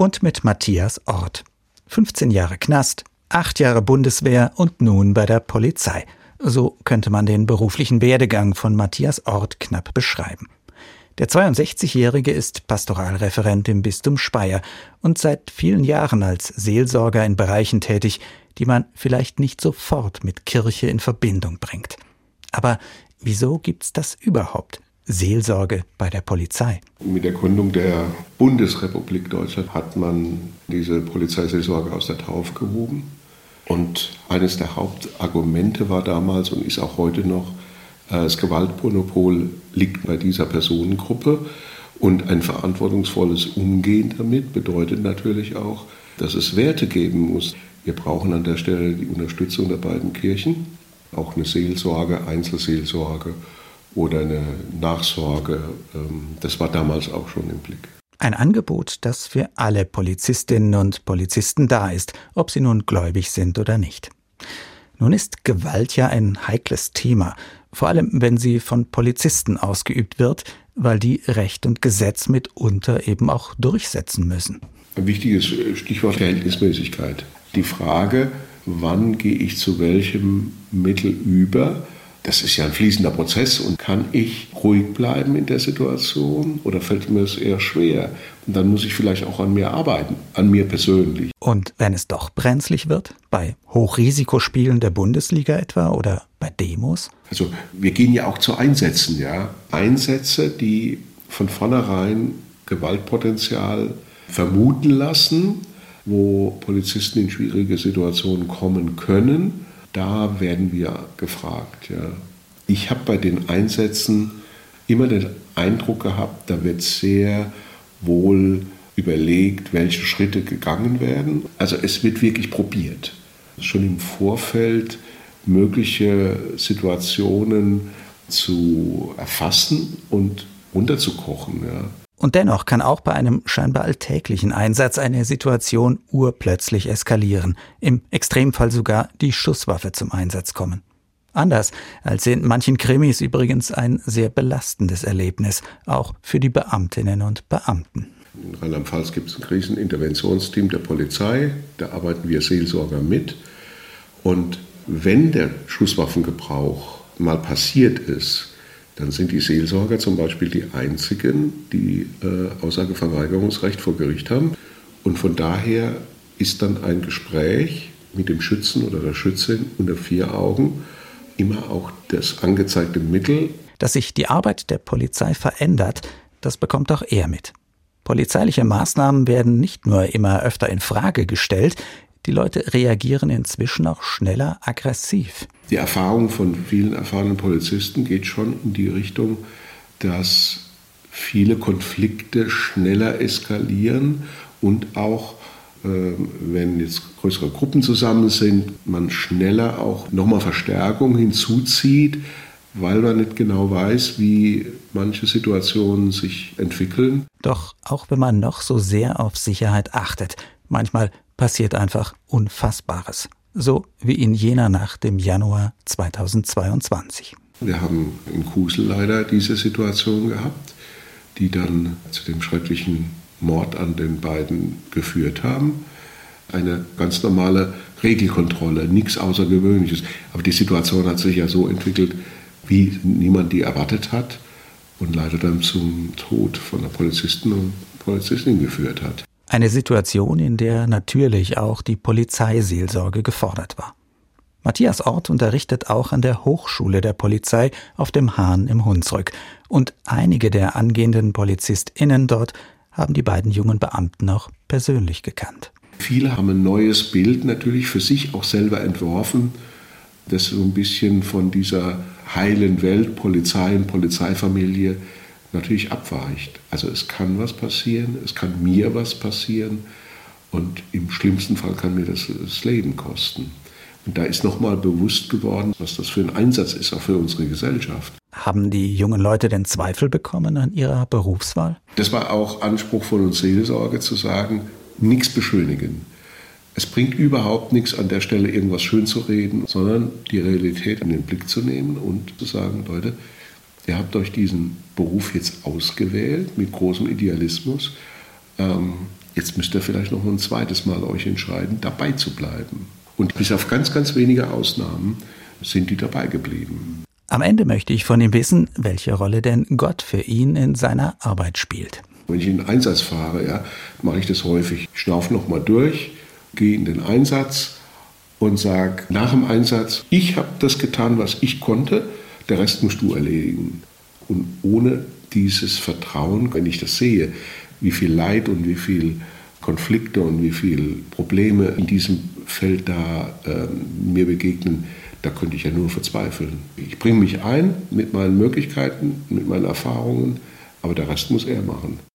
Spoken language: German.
und mit Matthias Ort. 15 Jahre Knast, 8 Jahre Bundeswehr und nun bei der Polizei. So könnte man den beruflichen Werdegang von Matthias Ort knapp beschreiben. Der 62-Jährige ist Pastoralreferent im Bistum Speyer und seit vielen Jahren als Seelsorger in Bereichen tätig, die man vielleicht nicht sofort mit Kirche in Verbindung bringt. Aber wieso gibt's das überhaupt? Seelsorge bei der Polizei. Mit der Gründung der Bundesrepublik Deutschland hat man diese Polizeiseelsorge aus der Taufe gehoben. Und eines der Hauptargumente war damals und ist auch heute noch, äh, das Gewaltmonopol liegt bei dieser Personengruppe. Und ein verantwortungsvolles Umgehen damit bedeutet natürlich auch, dass es Werte geben muss. Wir brauchen an der Stelle die Unterstützung der beiden Kirchen, auch eine Seelsorge, Einzelseelsorge oder eine Nachsorge. Ähm, das war damals auch schon im Blick. Ein Angebot, das für alle Polizistinnen und Polizisten da ist, ob sie nun gläubig sind oder nicht. Nun ist Gewalt ja ein heikles Thema, vor allem wenn sie von Polizisten ausgeübt wird, weil die Recht und Gesetz mitunter eben auch durchsetzen müssen. Ein wichtiges Stichwort Verhältnismäßigkeit. Die Frage, wann gehe ich zu welchem Mittel über, das ist ja ein fließender Prozess und kann ich ruhig bleiben in der Situation oder fällt mir es eher schwer? Und dann muss ich vielleicht auch an mir arbeiten, an mir persönlich. Und wenn es doch brenzlig wird, bei Hochrisikospielen der Bundesliga etwa oder bei Demos? Also wir gehen ja auch zu Einsätzen, ja. Einsätze, die von vornherein Gewaltpotenzial vermuten lassen, wo Polizisten in schwierige Situationen kommen können da werden wir gefragt. Ja. Ich habe bei den Einsätzen immer den Eindruck gehabt, da wird sehr wohl überlegt, welche Schritte gegangen werden. Also es wird wirklich probiert. Schon im Vorfeld mögliche Situationen zu erfassen und runterzukochen. Ja. Und dennoch kann auch bei einem scheinbar alltäglichen Einsatz eine Situation urplötzlich eskalieren, im Extremfall sogar die Schusswaffe zum Einsatz kommen. Anders als in manchen Krimis übrigens ein sehr belastendes Erlebnis, auch für die Beamtinnen und Beamten. In Rheinland-Pfalz gibt es ein Kriseninterventionsteam der Polizei, da arbeiten wir Seelsorger mit. Und wenn der Schusswaffengebrauch mal passiert ist, dann sind die Seelsorger zum Beispiel die einzigen, die äh, Aussageverweigerungsrecht vor Gericht haben. Und von daher ist dann ein Gespräch mit dem Schützen oder der Schützin unter vier Augen immer auch das angezeigte Mittel. Dass sich die Arbeit der Polizei verändert, das bekommt auch er mit. Polizeiliche Maßnahmen werden nicht nur immer öfter in Frage gestellt, die Leute reagieren inzwischen auch schneller aggressiv. Die Erfahrung von vielen erfahrenen Polizisten geht schon in die Richtung, dass viele Konflikte schneller eskalieren und auch äh, wenn jetzt größere Gruppen zusammen sind, man schneller auch nochmal Verstärkung hinzuzieht, weil man nicht genau weiß, wie manche Situationen sich entwickeln. Doch auch wenn man noch so sehr auf Sicherheit achtet, manchmal passiert einfach Unfassbares. So wie in jener Nacht im Januar 2022. Wir haben in Kusel leider diese Situation gehabt, die dann zu dem schrecklichen Mord an den beiden geführt haben. Eine ganz normale Regelkontrolle, nichts Außergewöhnliches. Aber die Situation hat sich ja so entwickelt, wie niemand die erwartet hat und leider dann zum Tod von der Polizisten und Polizistin geführt hat. Eine Situation, in der natürlich auch die Polizeiseelsorge gefordert war. Matthias Ort unterrichtet auch an der Hochschule der Polizei auf dem Hahn im Hunsrück. Und einige der angehenden PolizistInnen dort haben die beiden jungen Beamten auch persönlich gekannt. Viele haben ein neues Bild natürlich für sich auch selber entworfen, das so ein bisschen von dieser heilen Welt, Polizei und Polizeifamilie natürlich abweicht. Also es kann was passieren, es kann mir was passieren und im schlimmsten Fall kann mir das das Leben kosten. Und da ist nochmal bewusst geworden, was das für ein Einsatz ist, auch für unsere Gesellschaft. Haben die jungen Leute denn Zweifel bekommen an ihrer Berufswahl? Das war auch Anspruch von uns Seelsorge zu sagen, nichts beschönigen. Es bringt überhaupt nichts an der Stelle irgendwas schön zu reden, sondern die Realität in den Blick zu nehmen und zu sagen, Leute, ihr habt euch diesen Beruf jetzt ausgewählt mit großem Idealismus. Ähm, Jetzt müsst ihr vielleicht noch ein zweites Mal euch entscheiden, dabei zu bleiben. Und bis auf ganz, ganz wenige Ausnahmen sind die dabei geblieben. Am Ende möchte ich von ihm wissen, welche Rolle denn Gott für ihn in seiner Arbeit spielt. Wenn ich in den Einsatz fahre, ja, mache ich das häufig. Ich schnaufe nochmal durch, gehe in den Einsatz und sage nach dem Einsatz, ich habe das getan, was ich konnte, der Rest musst du erledigen. Und ohne dieses Vertrauen, wenn ich das sehe, wie viel Leid und wie viel Konflikte und wie viele Probleme in diesem Feld da äh, mir begegnen, da könnte ich ja nur verzweifeln. Ich bringe mich ein mit meinen Möglichkeiten, mit meinen Erfahrungen, aber der Rest muss er machen.